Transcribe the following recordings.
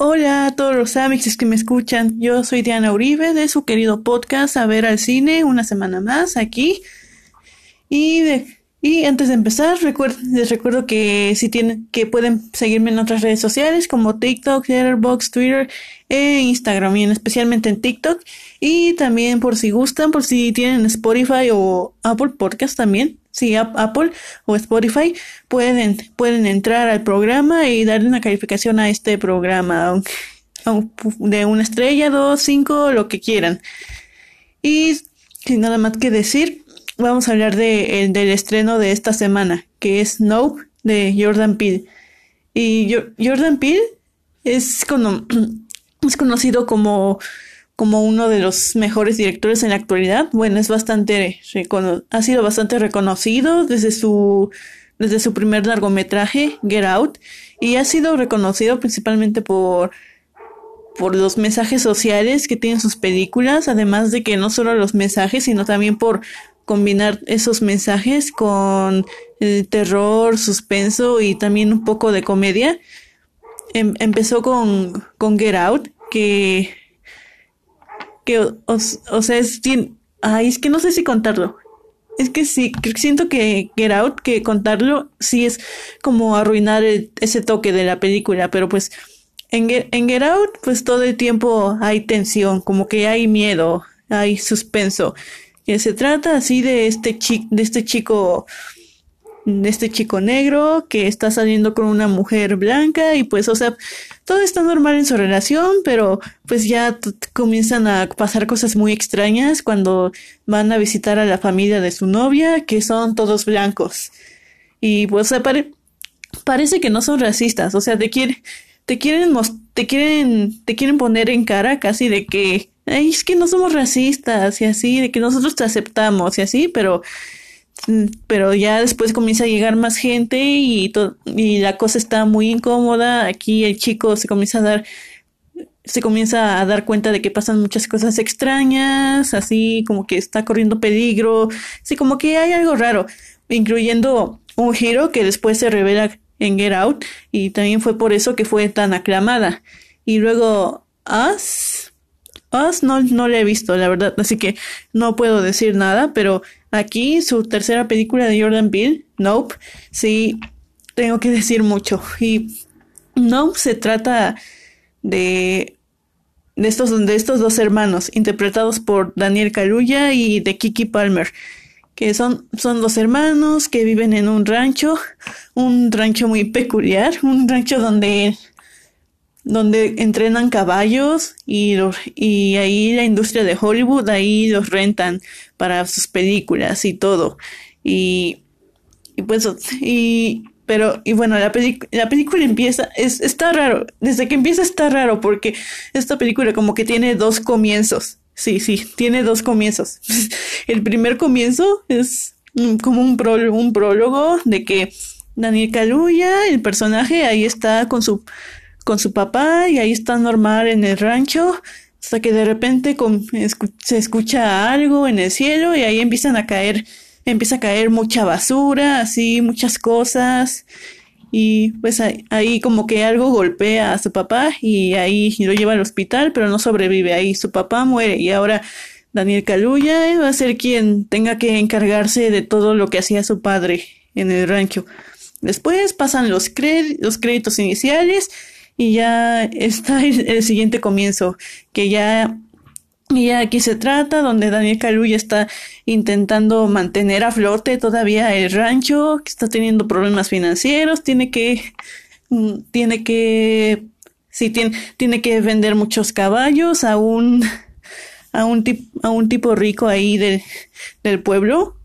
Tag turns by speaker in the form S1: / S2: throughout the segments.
S1: Hola a todos los amigos que me escuchan. Yo soy Diana Uribe de su querido podcast A ver al cine una semana más aquí. Y, y antes de empezar, les recuerdo que si tienen que pueden seguirme en otras redes sociales como TikTok, Letterboxd, Twitter e Instagram y especialmente en TikTok. Y también por si gustan, por si tienen Spotify o Apple Podcast también, si Apple o Spotify pueden, pueden entrar al programa y darle una calificación a este programa, de una estrella, dos, cinco, lo que quieran. Y sin nada más que decir, vamos a hablar de, del estreno de esta semana, que es Nope de Jordan Peele. Y Jordan Peele es, es conocido como como uno de los mejores directores en la actualidad. Bueno, es bastante ha sido bastante reconocido desde su desde su primer largometraje Get Out y ha sido reconocido principalmente por por los mensajes sociales que tienen sus películas, además de que no solo los mensajes, sino también por combinar esos mensajes con el terror, suspenso y también un poco de comedia. Em, empezó con, con Get Out, que que, o, sea, es, ay, es que no sé si contarlo. Es que sí, siento que Get Out, que contarlo, sí es como arruinar ese toque de la película, pero pues en Get, en Out, pues todo el tiempo hay tensión, como que hay miedo, hay suspenso. Que se trata así de este chico, de este chico este chico negro que está saliendo con una mujer blanca y pues, o sea, todo está normal en su relación, pero pues ya comienzan a pasar cosas muy extrañas cuando van a visitar a la familia de su novia, que son todos blancos. Y pues, parece que no son racistas, o sea, te, quiere, te quieren, te quieren, te quieren poner en cara casi de que, es que no somos racistas y así, de que nosotros te aceptamos y así, pero pero ya después comienza a llegar más gente y, y la cosa está muy incómoda. Aquí el chico se comienza a dar se comienza a dar cuenta de que pasan muchas cosas extrañas, así como que está corriendo peligro, así como que hay algo raro, incluyendo un giro que después se revela en Get Out y también fue por eso que fue tan aclamada. Y luego Us, Us no, no la he visto, la verdad, así que no puedo decir nada, pero Aquí, su tercera película de Jordan Peele, Nope, sí, tengo que decir mucho. Y Nope se trata de, de, estos, de estos dos hermanos, interpretados por Daniel Kaluuya y de Kiki Palmer, que son, son dos hermanos que viven en un rancho, un rancho muy peculiar, un rancho donde donde entrenan caballos y, y ahí la industria de Hollywood, ahí los rentan para sus películas y todo. Y, y pues, y, pero, y bueno, la, la película empieza, es, está raro, desde que empieza está raro porque esta película como que tiene dos comienzos. Sí, sí, tiene dos comienzos. El primer comienzo es como un, un prólogo de que Daniel Kaluuya, el personaje, ahí está con su con su papá y ahí está normal en el rancho hasta que de repente se escucha algo en el cielo y ahí empiezan a caer, empieza a caer mucha basura, así, muchas cosas. Y pues ahí, como que algo golpea a su papá y ahí lo lleva al hospital, pero no sobrevive. Ahí su papá muere y ahora Daniel Caluya va a ser quien tenga que encargarse de todo lo que hacía su padre en el rancho. Después pasan los, los créditos iniciales y ya está el, siguiente comienzo, que ya y aquí se trata, donde Daniel Kaluuya está intentando mantener a flote todavía el rancho, que está teniendo problemas financieros, tiene que, mm, tiene que, sí, tiene, tiene que vender muchos caballos a un, a un, a un tipo rico ahí del, del pueblo,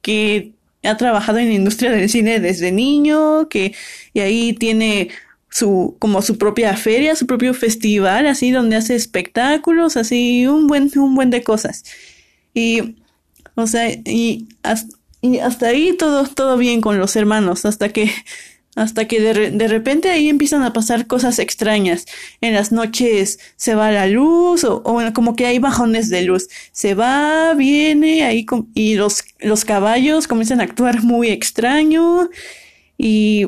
S1: que ha trabajado en la industria del cine desde niño, que, y ahí tiene su, como su propia feria, su propio festival, así, donde hace espectáculos, así, un buen, un buen de cosas. Y, o sea, y, y hasta ahí todo, todo bien con los hermanos, hasta que, hasta que de, de, repente ahí empiezan a pasar cosas extrañas. En las noches se va la luz, o, o como que hay bajones de luz. Se va, viene, ahí, y los, los caballos comienzan a actuar muy extraño y,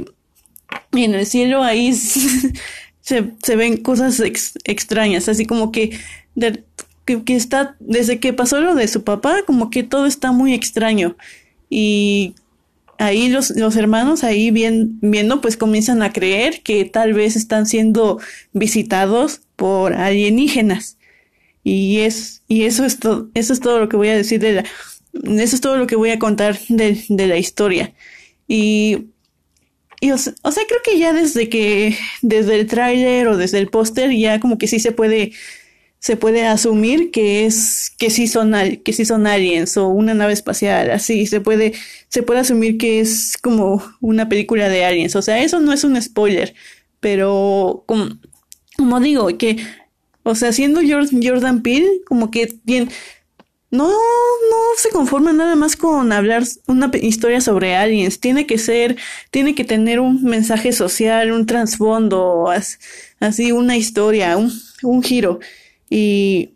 S1: en el cielo ahí se, se ven cosas extrañas, así como que, que, que está, desde que pasó lo de su papá, como que todo está muy extraño. Y ahí los, los hermanos ahí bien, viendo pues comienzan a creer que tal vez están siendo visitados por alienígenas. Y es y eso es todo eso es todo lo que voy a decir de la eso es todo lo que voy a contar de, de la historia. Y y o, sea, creo que ya desde que desde el tráiler o desde el póster ya como que sí se puede se puede asumir que es que sí son que sí son aliens o una nave espacial así se puede se puede asumir que es como una película de aliens. O sea eso no es un spoiler pero como, como digo que o sea siendo Jordan Peele como que bien no no se conforma nada más con hablar una historia sobre aliens tiene que ser tiene que tener un mensaje social un trasfondo así una historia un, un giro y,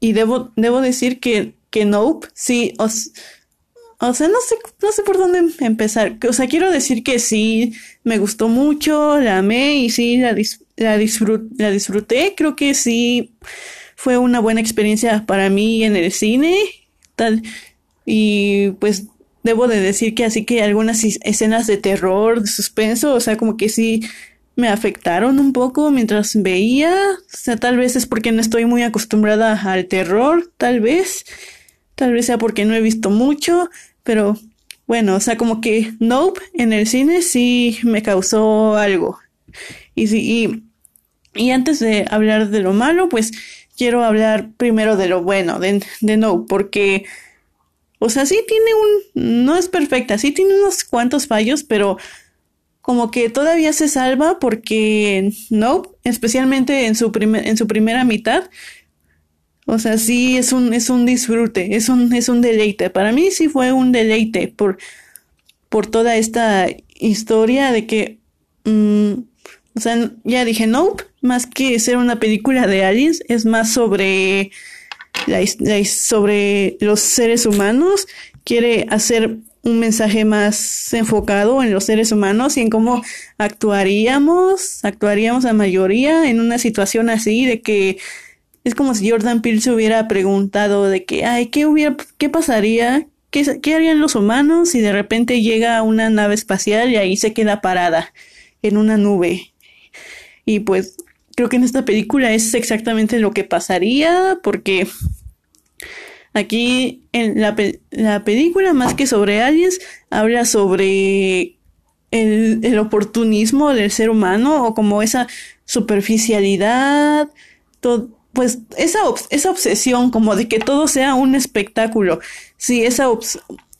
S1: y debo, debo decir que, que Nope, sí, o, sea, no sé, no sé por dónde empezar. O sea, quiero decir que sí, me gustó mucho, la amé y sí, la, la disfruté. Creo que sí fue una buena experiencia para mí en el cine. Y pues debo de decir que así que algunas escenas de terror, de suspenso, o sea, como que sí me afectaron un poco mientras veía. O sea, tal vez es porque no estoy muy acostumbrada al terror, tal vez. Tal vez sea porque no he visto mucho, pero bueno, o sea, como que Nope en el cine sí me causó algo. Y sí, y, y antes de hablar de lo malo, pues quiero hablar primero de lo bueno de, de Nope, porque, o sea, sí tiene un, no es perfecta, sí tiene unos cuantos fallos, pero como que todavía se salva porque no, especialmente en su en su primera mitad. O sea, sí es un es un disfrute, es un es un deleite. Para mí sí fue un deleite por por toda esta historia de que mm, o sea, ya dije Nope, más que ser una película de aliens, es más sobre la, sobre los seres humanos, quiere hacer un mensaje más enfocado en los seres humanos y en cómo actuaríamos, actuaríamos la mayoría en una situación así de que es como si Jordan Peele se hubiera preguntado de que, ay, ¿qué hubiera, qué pasaría? ¿Qué, ¿Qué harían los humanos si de repente llega una nave espacial y ahí se queda parada en una nube? Y pues creo que en esta película es exactamente lo que pasaría porque Aquí en la, la película, más que sobre aliens, habla sobre el, el, oportunismo del ser humano o como esa superficialidad, todo, pues esa, esa obsesión como de que todo sea un espectáculo. Sí, esa,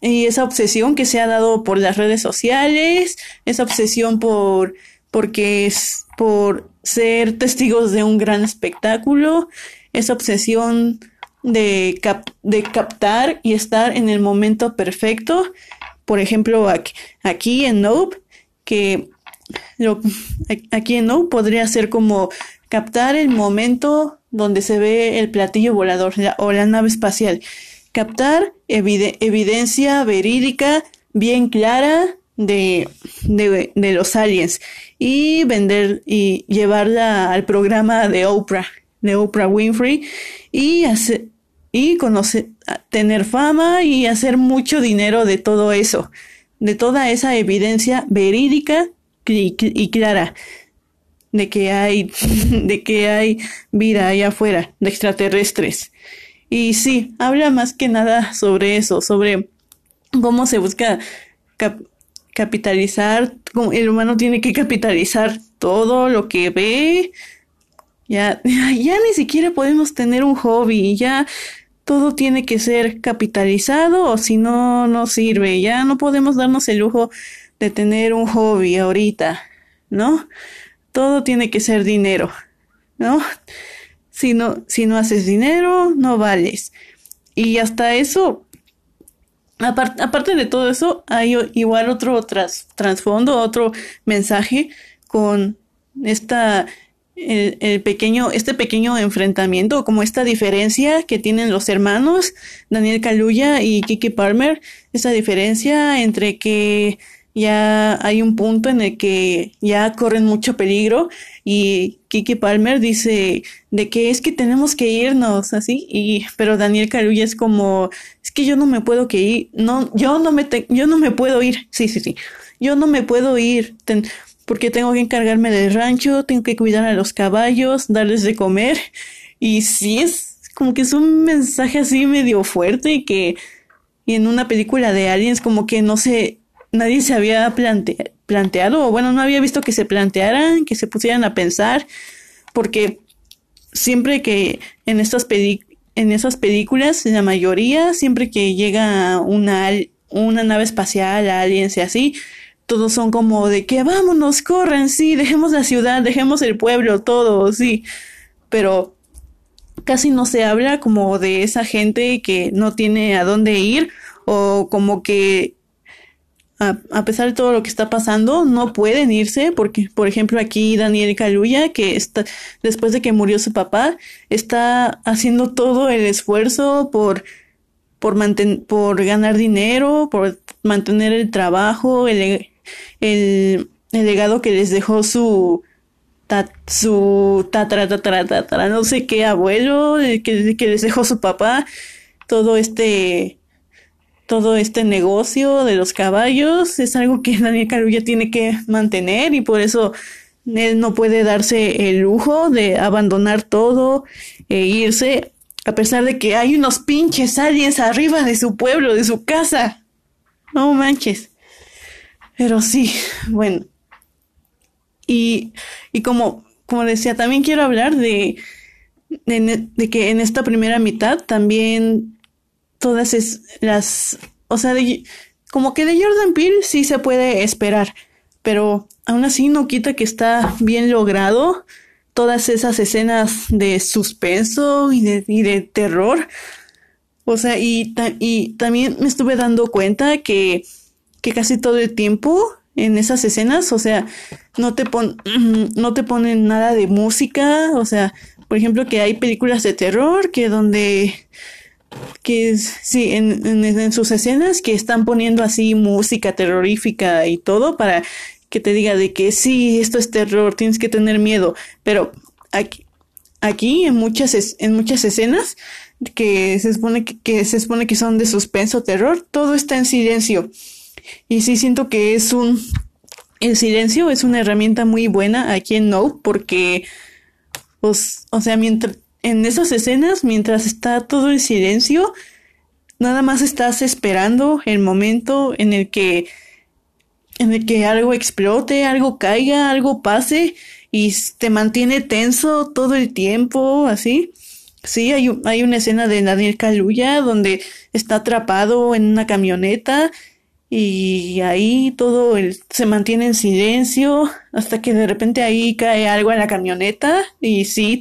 S1: y esa obsesión que se ha dado por las redes sociales, esa obsesión por, porque es, por ser testigos de un gran espectáculo, esa obsesión de, de captar y estar en el momento perfecto. Por ejemplo, aquí, en Nope, que aquí en Nope podría ser como captar el momento donde se ve el platillo volador o la nave espacial. Captar evidencia verídica bien clara de, los aliens y vender y llevarla al programa de Oprah, de Oprah Winfrey y hacer, y conocer, tener fama y hacer mucho dinero de todo eso, de toda esa evidencia verídica y, clara de que hay, de que hay vida allá afuera, de extraterrestres. Y sí, habla más que nada sobre eso, sobre cómo se busca capitalizar, el humano tiene que capitalizar todo lo que ve. Ya, ya ni siquiera podemos tener un hobby, ya todo tiene que ser capitalizado o si no, no sirve. Ya no podemos darnos el lujo de tener un hobby ahorita, ¿no? Todo tiene que ser dinero, ¿no? Si no, si no haces dinero, no vales. Y hasta eso, aparte de todo eso, hay igual otro trasfondo, otro mensaje con esta el, pequeño, este pequeño enfrentamiento, como esta diferencia que tienen los hermanos, Daniel Kaluuya y Kiki Palmer, esta diferencia entre que ya hay un punto en el que ya corren mucho peligro y Kiki Palmer dice de que es que tenemos que irnos así y pero Daniel Carulla es como es que yo no me puedo que ir no yo no me yo no me puedo ir sí sí sí. Yo no me puedo ir porque tengo que encargarme del rancho tengo que cuidar a los caballos darles de comer y sí es como que es un mensaje así medio fuerte y que y en una película de aliens como que no sé nadie se había planteado, o bueno, no había visto que se plantearan, que se pusieran a pensar, porque siempre que en estas en esas películas, la mayoría, siempre que llega una, una nave espacial, aliens y así, todos son como de que vámonos, corran, sí, dejemos la ciudad, dejemos el pueblo, todo, sí, pero casi no se habla como de esa gente que no tiene a dónde ir o como que a, pesar de todo lo que está pasando, no pueden irse porque, por ejemplo, aquí Daniel Caluya, que está, después de que murió su papá, está haciendo todo el esfuerzo por, por, por ganar dinero, por mantener el trabajo, el, el, legado que les dejó su, su tatara, tatara, tatara, no sé qué abuelo, que, que les dejó su papá, todo este todo este negocio de los caballos es algo que Daniel Carulla tiene que mantener y por eso él no puede darse el lujo de abandonar todo e irse a pesar de que hay unos pinches aliens arriba de su pueblo, de su casa. No manches. Pero sí, bueno. Y, y como, como decía, también quiero hablar de, de, de que en esta primera mitad también todas es, las, o sea, como que de Jordan Peele sí se puede esperar, pero aún así no quita que está bien logrado todas esas escenas de suspenso y de, y de terror. O sea, y, y también me estuve dando cuenta que, que casi todo el tiempo en esas escenas, o sea, no te pon, no te ponen nada de música, o sea, por ejemplo que hay películas de terror que donde que sí, en, en, sus escenas que están poniendo así música terrorífica y todo para que te diga de que sí, esto es terror, tienes que tener miedo, pero aquí, aquí en muchas, en muchas escenas que se supone que, que se supone que son de suspenso, terror, todo está en silencio. Y sí siento que es un, el silencio es una herramienta muy buena aquí en No, porque, pues, o sea, mientras, en esas escenas, mientras está todo el silencio, nada más estás esperando el momento en el que en el que algo explote, algo caiga, algo pase y te mantiene tenso todo el tiempo, así. Sí, hay, hay una escena de Daniel Kaluuya donde está atrapado en una camioneta y ahí todo se mantiene en silencio hasta que de repente ahí cae algo en la camioneta y sí,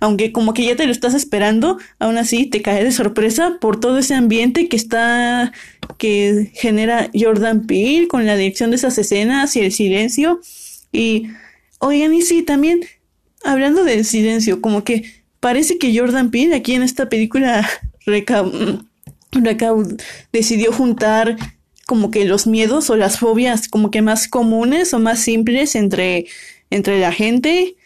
S1: aunque como que ya te lo estás esperando, aún así te cae de sorpresa por todo ese ambiente que está, que genera Jordan Peele con la dirección de esas escenas y el silencio. Y, oigan, y sí, también, hablando del silencio, como que parece que Jordan Peele aquí en esta película decidió juntar como que los miedos o las fobias como que más comunes o más simples entre, entre la gente.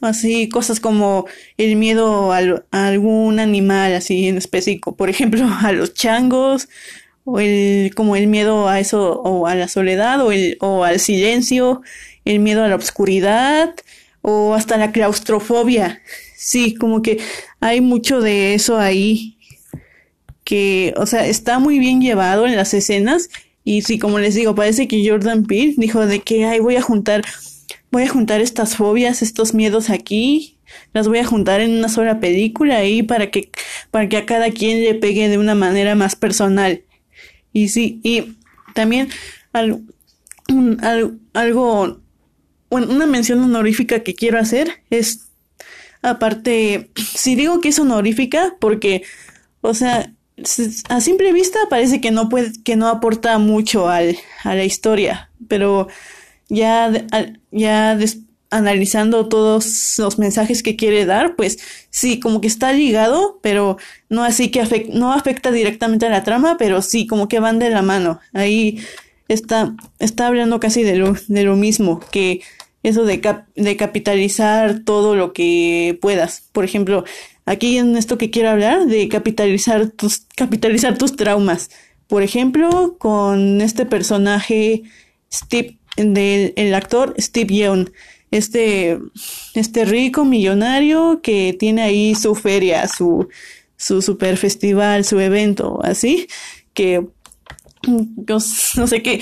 S1: Así, cosas como el miedo a, algún animal así en específico, por ejemplo, a los changos, o el, como el miedo a eso, o a la soledad, o el, o al silencio, el miedo a la oscuridad, o hasta la claustrofobia. Sí, como que hay mucho de eso ahí que, o sea, está muy bien llevado en las escenas y sí, como les digo, parece que Jordan Peele dijo de que, ay, voy a juntar, voy a juntar estas fobias, estos miedos aquí, las voy a juntar en una sola película ahí para que, para que a cada quien le pegue de una manera más personal. Y sí, y también algo, algo, bueno, una mención honorífica que quiero hacer es, aparte, si digo que es honorífica, porque, o sea, a simple vista parece que no puede, que no aporta mucho al, a la historia, pero ya, ya analizando todos los mensajes que quiere dar, pues sí, como que está ligado, pero no así que no afecta directamente a la trama, pero sí, como que van de la mano. Ahí está, está hablando casi de lo, de lo mismo, que eso de, de capitalizar todo lo que puedas. Por ejemplo, aquí en esto que quiero hablar, de capitalizar tus, capitalizar tus traumas. Por ejemplo, con este personaje Steve, del el actor Steve Yeun, este, este rico millonario que tiene ahí su feria, su, su super festival, su evento, así, que yo no sé qué,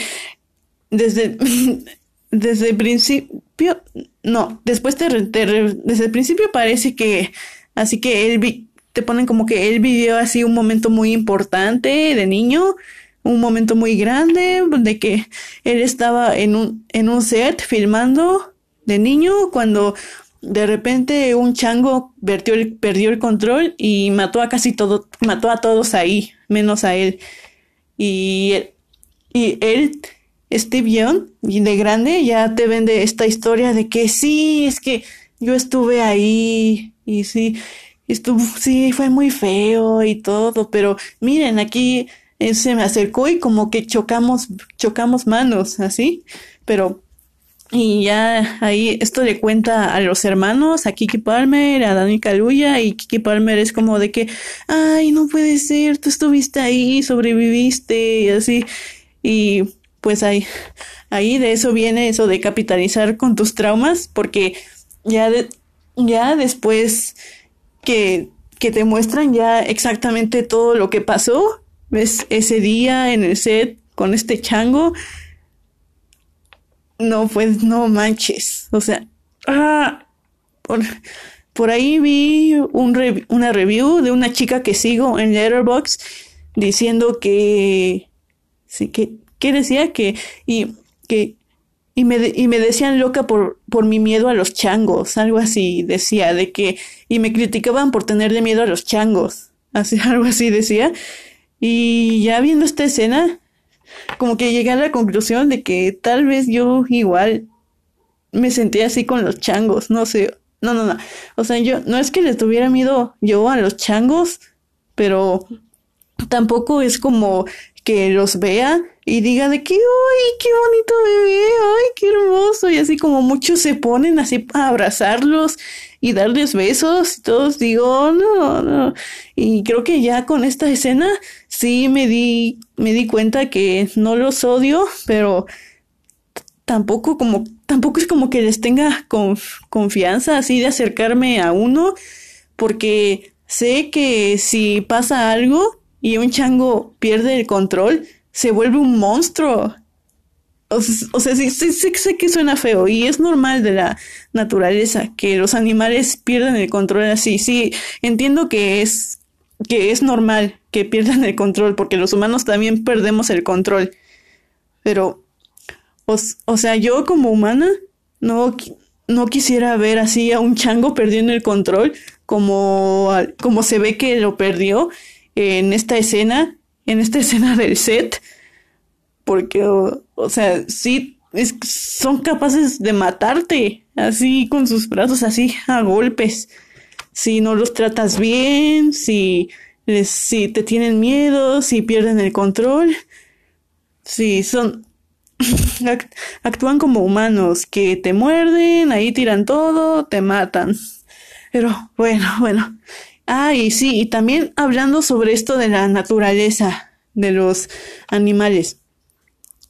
S1: desde, desde el principio, no, después te, desde el principio parece que, así que él te ponen como que él vivió así un momento muy importante de niño, un momento muy grande, de que él estaba en un, en un set filmando de niño cuando de repente un chango perdió el, perdió el control y mató a casi todo, mató a todos ahí, menos a él. Y, y él, Steve Young, de grande, ya te vende esta historia de que sí, es que yo estuve ahí y sí, estuvo, sí, fue muy feo y todo, pero miren, aquí él se me acercó y como que chocamos, chocamos manos, así, pero y ya ahí esto le cuenta a los hermanos, a Kiki Palmer, a Dani Kaluuya, y Kiki Palmer es como de que, ay, no puede ser, tú estuviste ahí, sobreviviste, y así. Y pues ahí, ahí de eso viene eso de capitalizar con tus traumas, porque ya, ya después que, que te muestran ya exactamente todo lo que pasó, ves ese día en el set con este chango, no, pues no manches. O sea, ah, por, por ahí vi un una review de una chica que sigo en Letterboxd diciendo que, sí, que, que decía que, y, que, y me, y me decían loca por, por mi miedo a los changos, algo así decía, de que, y me criticaban por tenerle miedo a los changos, así, algo así decía. Y ya viendo esta escena, como que llegué a la conclusión de que tal vez yo igual me sentía así con los changos, no sé, no, no, no, o sea, yo no es que le tuviera miedo yo a los changos, pero tampoco es como que los vea y diga de que, ¡ay, qué bonito bebé! ¡ay, qué hermoso! Y así como muchos se ponen así a abrazarlos y darles besos y todos digo, no, no. Y creo que ya con esta escena sí me di, me di cuenta que no los odio, pero tampoco como, tampoco es como que les tenga confianza así de acercarme a uno, porque sé que si pasa algo y un chango pierde el control, se vuelve un monstruo. O, sea, sí, sí, sé que suena feo y es normal de la naturaleza que los animales pierdan el control así. Sí, entiendo que es que es normal que pierdan el control porque los humanos también perdemos el control. Pero, o, o sea, yo como humana no, no quisiera ver así a un chango perdiendo el control como, como se ve que lo perdió en esta escena, en esta escena del set porque, o, sea, sí, son capaces de matarte, así con sus brazos, así a golpes. Si no los tratas bien, si, si te tienen miedo, si pierden el control, si son, actúan como humanos, que te muerden, ahí tiran todo, te matan. Pero bueno, bueno. Ah, sí, y también hablando sobre esto de la naturaleza de los animales.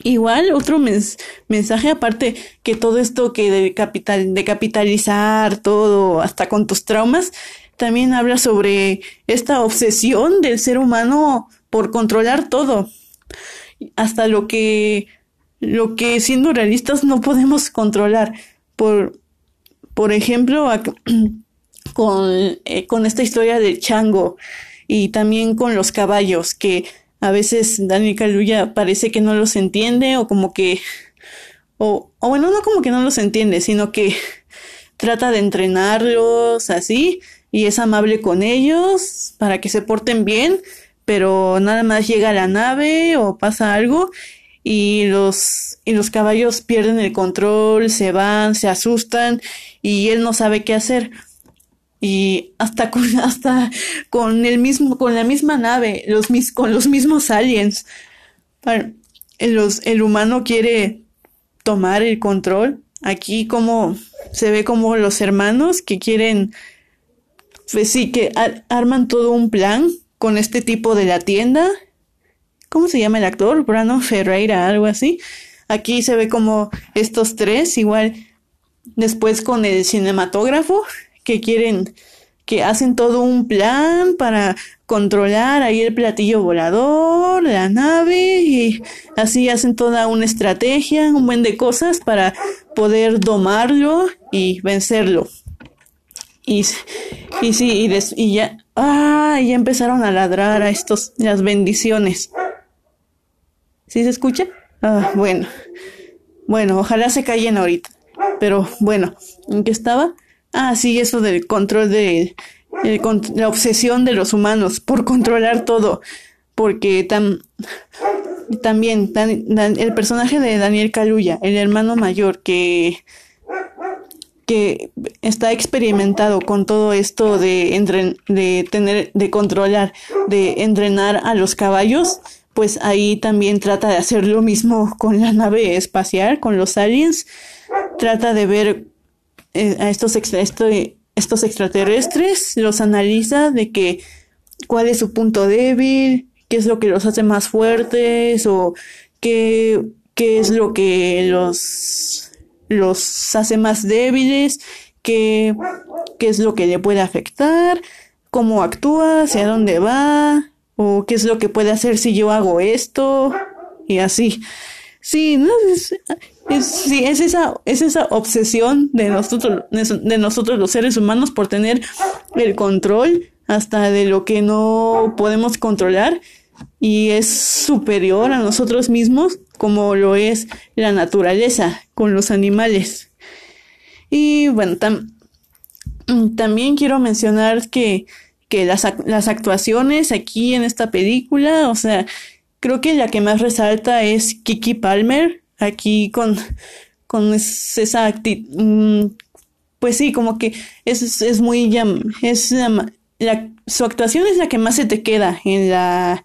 S1: Igual, otro mensaje aparte que todo esto que de, capital, de capitalizar todo hasta con tus traumas, también habla sobre esta obsesión del ser humano por controlar todo, hasta lo que, lo que siendo realistas no podemos controlar. Por, por ejemplo, con, eh, con esta historia del chango y también con los caballos, que a veces Dani Kaluuya parece que no los entiende o como que, o, o bueno, no como que no los entiende, sino que trata de entrenarlos así y es amable con ellos para que se porten bien, pero nada más llega a la nave o pasa algo y los, y los caballos pierden el control, se van, se asustan y él no sabe qué hacer y hasta con, hasta con el mismo, con la misma nave, los mis, con los mismos aliens. el humano quiere tomar el control. Aquí como se ve como los hermanos que quieren, pues sí, que arman todo un plan con este tipo de la tienda. ¿Cómo se llama el actor? Brandon Ferreira, algo así. Aquí se ve como estos tres, igual después con el cinematógrafo, que quieren, que hacen todo un plan para controlar ahí el platillo volador, la nave, y así hacen toda una estrategia, un buen de cosas para poder domarlo y vencerlo. Y, y sí, y, y ya, ah, ya empezaron a ladrar a estos, las bendiciones. ¿Sí se escucha? Ah, bueno. Bueno, ojalá se callen ahorita. Pero bueno, ¿en qué estaba? Ah, sí, eso del control de la obsesión de los humanos por controlar todo. Porque también el personaje de Daniel Kaluuya, el hermano mayor que que está experimentado con todo esto de, de tener, de controlar, de entrenar a los caballos, pues ahí también trata de hacer lo mismo con la nave espacial, con los aliens, trata de ver eh, a estos, estos extraterrestres, los analiza de que cuál es su punto débil, qué es lo que los hace más fuertes o qué, qué es lo que los, los hace más débiles, qué, qué es lo que le puede afectar, cómo actúa, hacia dónde va, o qué es lo que puede hacer si yo hago esto, y así. Sí, no, sí, es esa, es esa obsesión de nosotros, de nosotros los seres humanos por tener el control hasta de lo que no podemos controlar y es superior a nosotros mismos como lo es la naturaleza con los animales. Y bueno, también quiero mencionar que, que las, las actuaciones aquí en esta película, o sea, creo que la que más resalta es Kiki Palmer, aquí con, con esa actitud, mm, pues sí, como que es, es muy, es su actuación es la que más se te queda en la,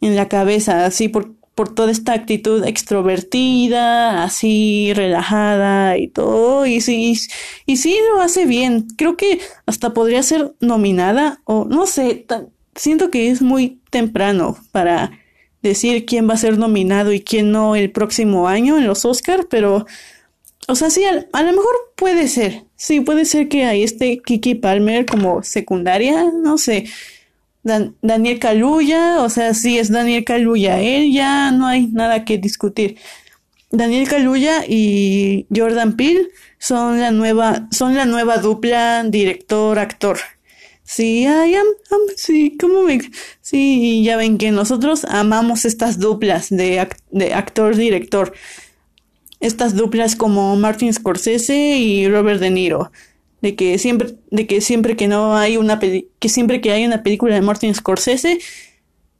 S1: en la cabeza, así por, por toda esta actitud extrovertida, así relajada y todo, y sí, y sí lo hace bien. Creo que hasta podría ser nominada, o no sé, siento que es muy temprano para decir quién va a ser nominado y quién no el próximo año en los Oscar, pero, o sea, sí, a, lo mejor puede ser. Sí, puede ser que ahí esté Kiki Palmer como secundaria, no sé. Daniel Kaluuya, o sea, sí es Daniel Kaluuya, él ya no hay nada que discutir. Daniel Kaluuya y Jordan Peele son la nueva, son la nueva dupla director-actor. Sí, I am, sí, como me, sí, ya ven que nosotros amamos estas duplas de, de actor-director. Estas duplas como Martin Scorsese y Robert De Niro. De que siempre, de que siempre que no hay una que siempre que hay una película de Martin Scorsese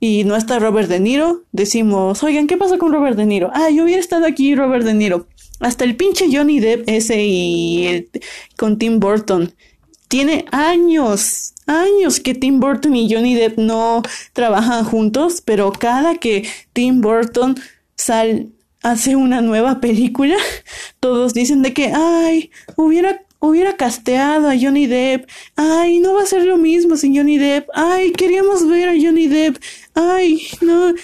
S1: y no está Robert De Niro, decimos, oigan, ¿qué pasa con Robert De Niro? Ah, yo hubiera estado aquí Robert De Niro. Hasta el pinche Johnny Depp ese y con Tim Burton. Tiene años años que Tim Burton y Johnny Depp no trabajan juntos, pero cada que Tim Burton sal, hace una nueva película, todos dicen de que, ay, hubiera, hubiera casteado a Johnny Depp, ay, no va a ser lo mismo sin Johnny Depp, ay, queríamos ver a Johnny Depp, ay, no.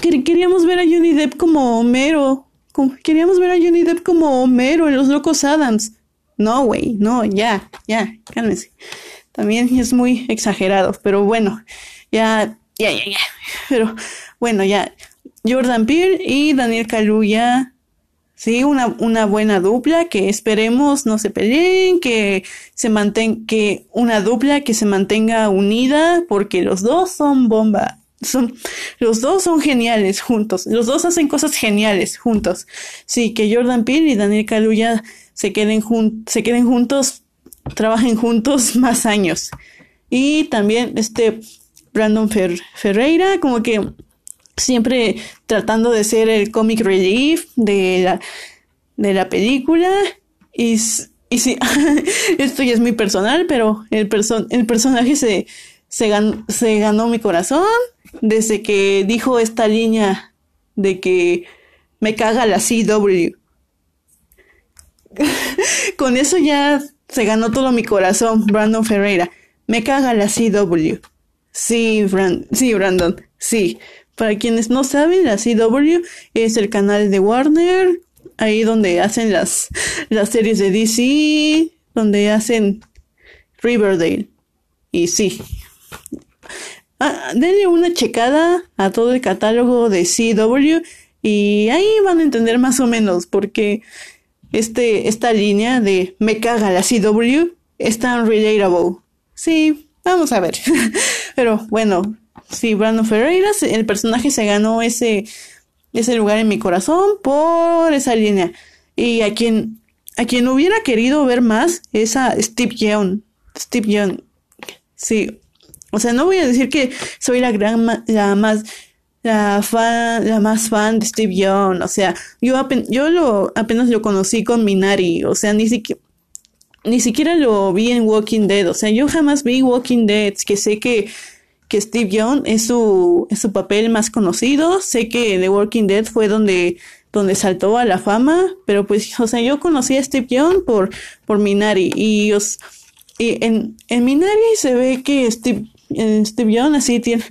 S1: Queríamos ver a Johnny Depp como Homero. Queríamos ver a Johnny Depp como Homero en Los Locos Adams. No, güey, no, ya, ya, cálmese. También es muy exagerado, pero bueno, ya, ya, ya, ya. Pero bueno, ya. Jordan Peele y Daniel Kaluuya, sí, una, una buena dupla que esperemos no se peleen, que se mantenga, que una dupla que se mantenga unida, porque los dos son bomba. Son, los dos son geniales juntos. Los dos hacen cosas geniales juntos. Sí, que Jordan Peele y Daniel Kaluuya se queden, se queden juntos, trabajen juntos más años. Y también este Brandon Ferreira, como que siempre tratando de ser el comic relief de la, de la película. Y, y sí, esto ya es muy personal, pero el, el personaje se, se, se ganó mi corazón. desde que dijo esta línea de que me caga la CW. Con eso ya se ganó todo mi corazón, Brandon Ferreira. Me caga la CW. Sí, sí, Brandon, sí. Para quienes no saben, la CW es el canal de Warner, ahí donde hacen las, las series de DC, donde hacen Riverdale. Y sí. Ah, denle una checada a todo el catálogo de CW y ahí van a entender más o menos porque este, esta línea de me caga la CW es tan relatable. Sí, vamos a ver. Pero bueno, sí, Brandon Ferreira, el personaje se ganó ese, ese lugar en mi corazón por esa línea. Y a quien, a quien hubiera querido ver más es a Steve Young. Steve Young. Sí. O sea, no voy a decir que soy la gran, la más, la fan, la más fan de Steve Young. O sea, yo, yo lo, apenas lo conocí con Minari. O sea, ni siquiera, ni siquiera lo vi en Walking Dead. O sea, yo jamás vi Walking Dead, que sé que, que Steve Young es su, es su papel más conocido. Sé que The Walking Dead fue donde, donde saltó a la fama. Pero pues, o sea, yo conocí a Steve Young por, por Minari. Y os, y en, en Minari se ve que Steve, Steve Young así tiene,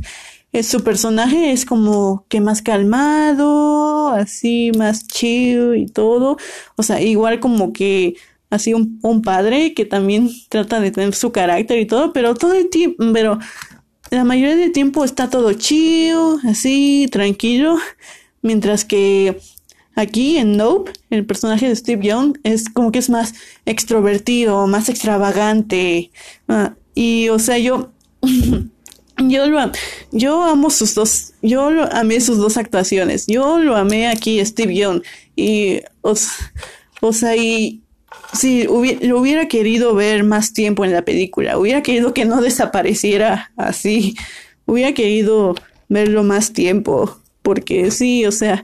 S1: su personaje es como que más calmado, así más chill y todo. O sea, igual como que así un, un padre que también trata de tener su carácter y todo, pero todo el tiempo, pero la mayoría del tiempo está todo chill, así, tranquilo, mientras que Aquí en Nope, el personaje de Steve Young es como que es más extrovertido, más extravagante. Ah, y, o sea, yo, yo lo, yo amo sus dos, yo lo amé sus dos actuaciones. Yo lo amé aquí, Steve Young. Y, o, o sea, y, si lo hubiera querido ver más tiempo en la película, hubiera querido que no desapareciera así, hubiera querido verlo más tiempo, porque sí, o sea,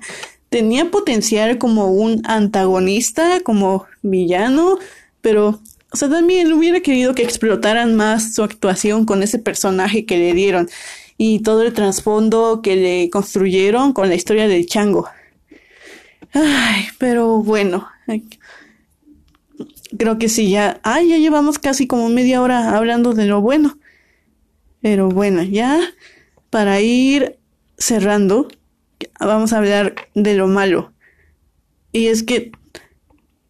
S1: tenía potencial como un antagonista, como villano, pero, o sea, también hubiera querido que explotaran más su actuación con ese personaje que le dieron y todo el trasfondo que le construyeron con la historia del chango. Ay, pero bueno, creo que sí, ya, ay, ya llevamos casi como media hora hablando de lo bueno. Pero bueno, ya para ir cerrando, vamos a hablar de lo malo. Y es que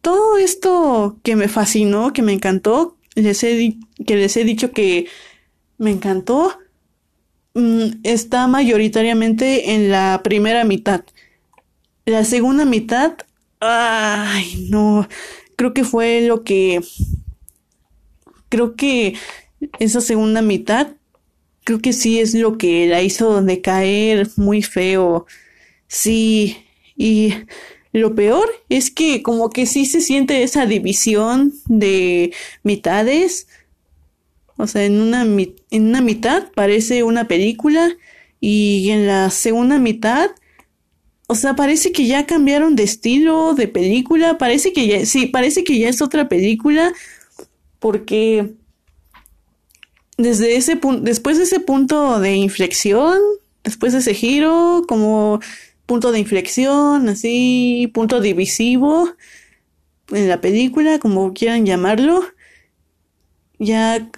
S1: todo esto que me fascinó, que me encantó, les he que les he dicho que me encantó, mm, está mayoritariamente en la primera mitad. La segunda mitad, ay, no, creo que fue lo que, creo que esa segunda mitad, creo que sí es lo que la hizo decaer muy feo. Sí, y lo peor es que como que sí se siente esa división de mitades. O sea, en una, en una mitad parece una película y en la segunda mitad, o sea, parece que ya cambiaron de estilo de película, parece que ya, sí, parece que ya es otra película porque desde ese punto, después de ese punto de inflexión, después de ese giro, como punto de inflexión, así, punto divisivo en la película, como quieran llamarlo, ya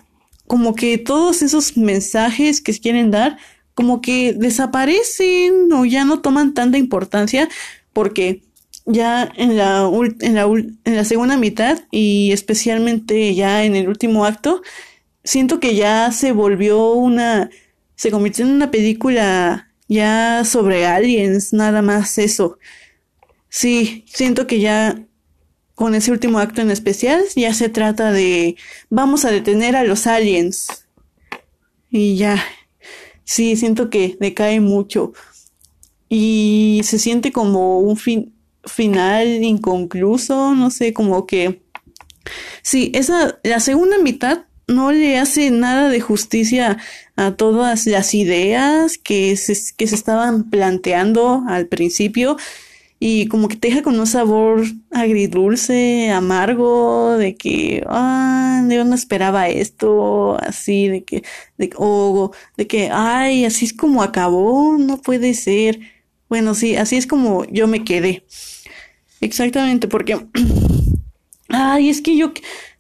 S1: como que todos esos mensajes que quieren dar, como que desaparecen o ya no toman tanta importancia porque ya en la, en la, en la segunda mitad y especialmente ya en el último acto, siento que ya se volvió una, se convirtió en una película ya sobre aliens, nada más eso. Sí, siento que ya con ese último acto en especial ya se trata de vamos a detener a los aliens. Y ya, sí, siento que decae mucho. Y se siente como un fin, final inconcluso, no sé, como que... Sí, esa, la segunda mitad no le hace nada de justicia a todas las ideas que se, que se estaban planteando al principio y como que te deja con un sabor agridulce, amargo, de que, ah, yo no esperaba esto, así, de que, de, o de que, ay, así es como acabó, no puede ser. Bueno, sí, así es como yo me quedé. Exactamente, porque, ay, es que yo,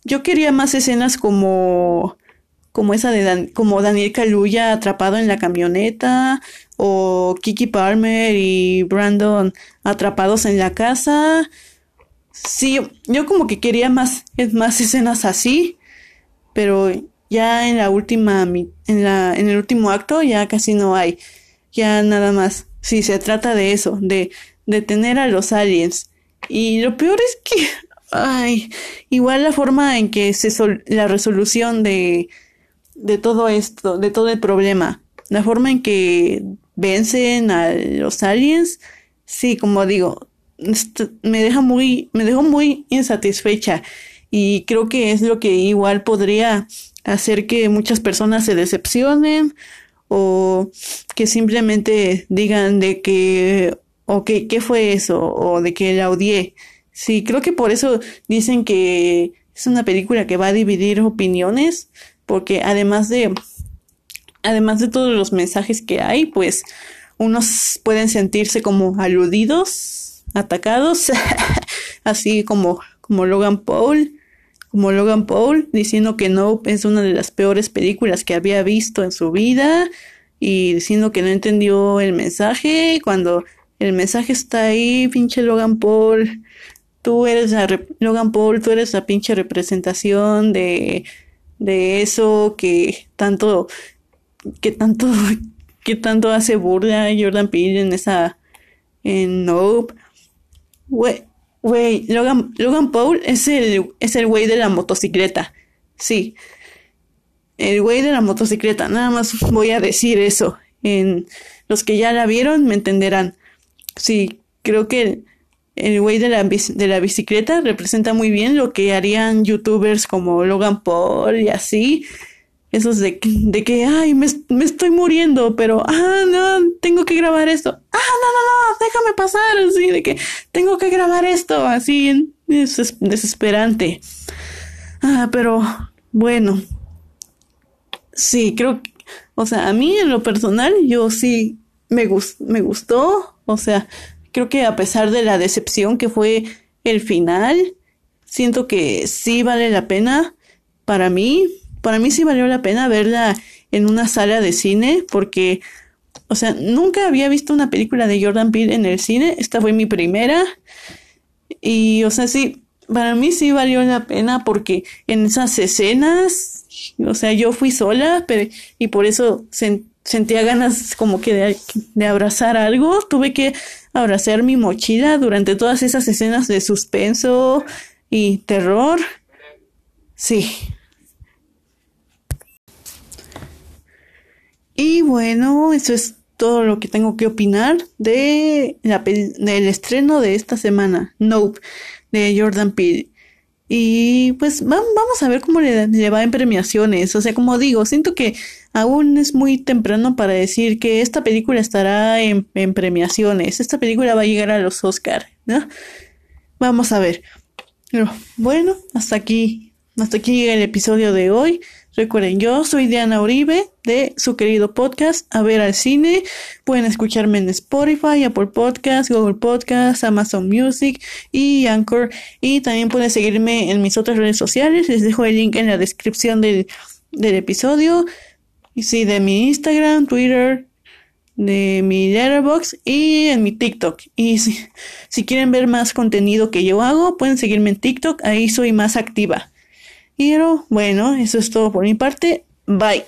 S1: yo quería más escenas como, como esa de como Daniel Kaluuya atrapado en la camioneta, o Kiki Palmer y Brandon atrapados en la casa. Sí, yo como que quería más, más escenas así, pero ya en la última, en la, en el último acto ya casi no hay, ya nada más. Sí, se trata de eso, de detener a los aliens. Y lo peor es que, ay, igual la forma en que se sol la resolución de, de todo esto, de todo el problema, la forma en que vencen a los aliens, sí, como digo, me deja muy, me dejó muy insatisfecha y creo que es lo que igual podría hacer que muchas personas se decepcionen o que simplemente digan de que, o que, ¿qué fue eso? O de que la odié. Sí, creo que por eso dicen que es una película que va a dividir opiniones, porque además de además de todos los mensajes que hay, pues unos pueden sentirse como aludidos, atacados, así como, como Logan Paul, como Logan Paul, diciendo que no es una de las peores películas que había visto en su vida y diciendo que no entendió el mensaje cuando el mensaje está ahí, pinche Logan Paul. Tú eres la Logan Paul, tú eres la pinche representación de, de eso que tanto qué tanto, qué tanto hace burla Jordan Peele en esa, en Nope. Güey, Logan, Logan Paul es el, es el güey de la motocicleta. Sí. El güey de la motocicleta. Nada más voy a decir eso. En los que ya la vieron me entenderán. Sí, creo que güey de la, de la bicicleta representa muy bien lo que harían youtubers como Logan Paul y así esos de, de que, ay, me, me, estoy muriendo, pero, ah, no, tengo que grabar esto. Ah, no, no, no, déjame pasar, así, de que tengo que grabar esto, así, es desesperante. Ah, pero, bueno, sí, creo que, o sea, a mí en lo personal, yo sí me, me gustó, o sea, creo que a pesar de la decepción que fue el final, siento que sí vale la pena para mí para mí sí valió la pena verla en una sala de cine porque, o sea, nunca había visto una película de Jordan Peele en el cine. Esta fue mi primera. Y, o sea, sí, para mí sí valió la pena porque en esas escenas, o sea, yo fui sola pero, y por eso sentía ganas como que de, de abrazar algo. Tuve que abrazar mi mochila durante todas esas escenas de suspenso y terror. Sí, Y bueno, eso es todo lo que tengo que opinar de la del estreno de esta semana, Nope, de Jordan Peele. Y pues vamos a ver cómo le, va en premiaciones. O sea, como digo, siento que aún es muy temprano para decir que esta película estará en, en premiaciones. Esta película va a llegar a los Oscar, ¿no? Vamos a ver. Pero bueno, hasta aquí, hasta aquí llega el episodio de hoy. Recuerden, yo soy Diana Uribe de su querido podcast A ver al cine. Pueden escucharme en Spotify, Apple Podcasts, Google Podcasts, Amazon Music y Anchor. Y también pueden seguirme en mis otras redes sociales. Les dejo el link en la descripción del, del episodio. Y sí, de mi Instagram, Twitter, de mi Letterboxd y en mi TikTok. Y si, si quieren ver más contenido que yo hago, pueden seguirme en TikTok. Ahí soy más activa. Pero bueno, eso es todo por mi parte. Bye.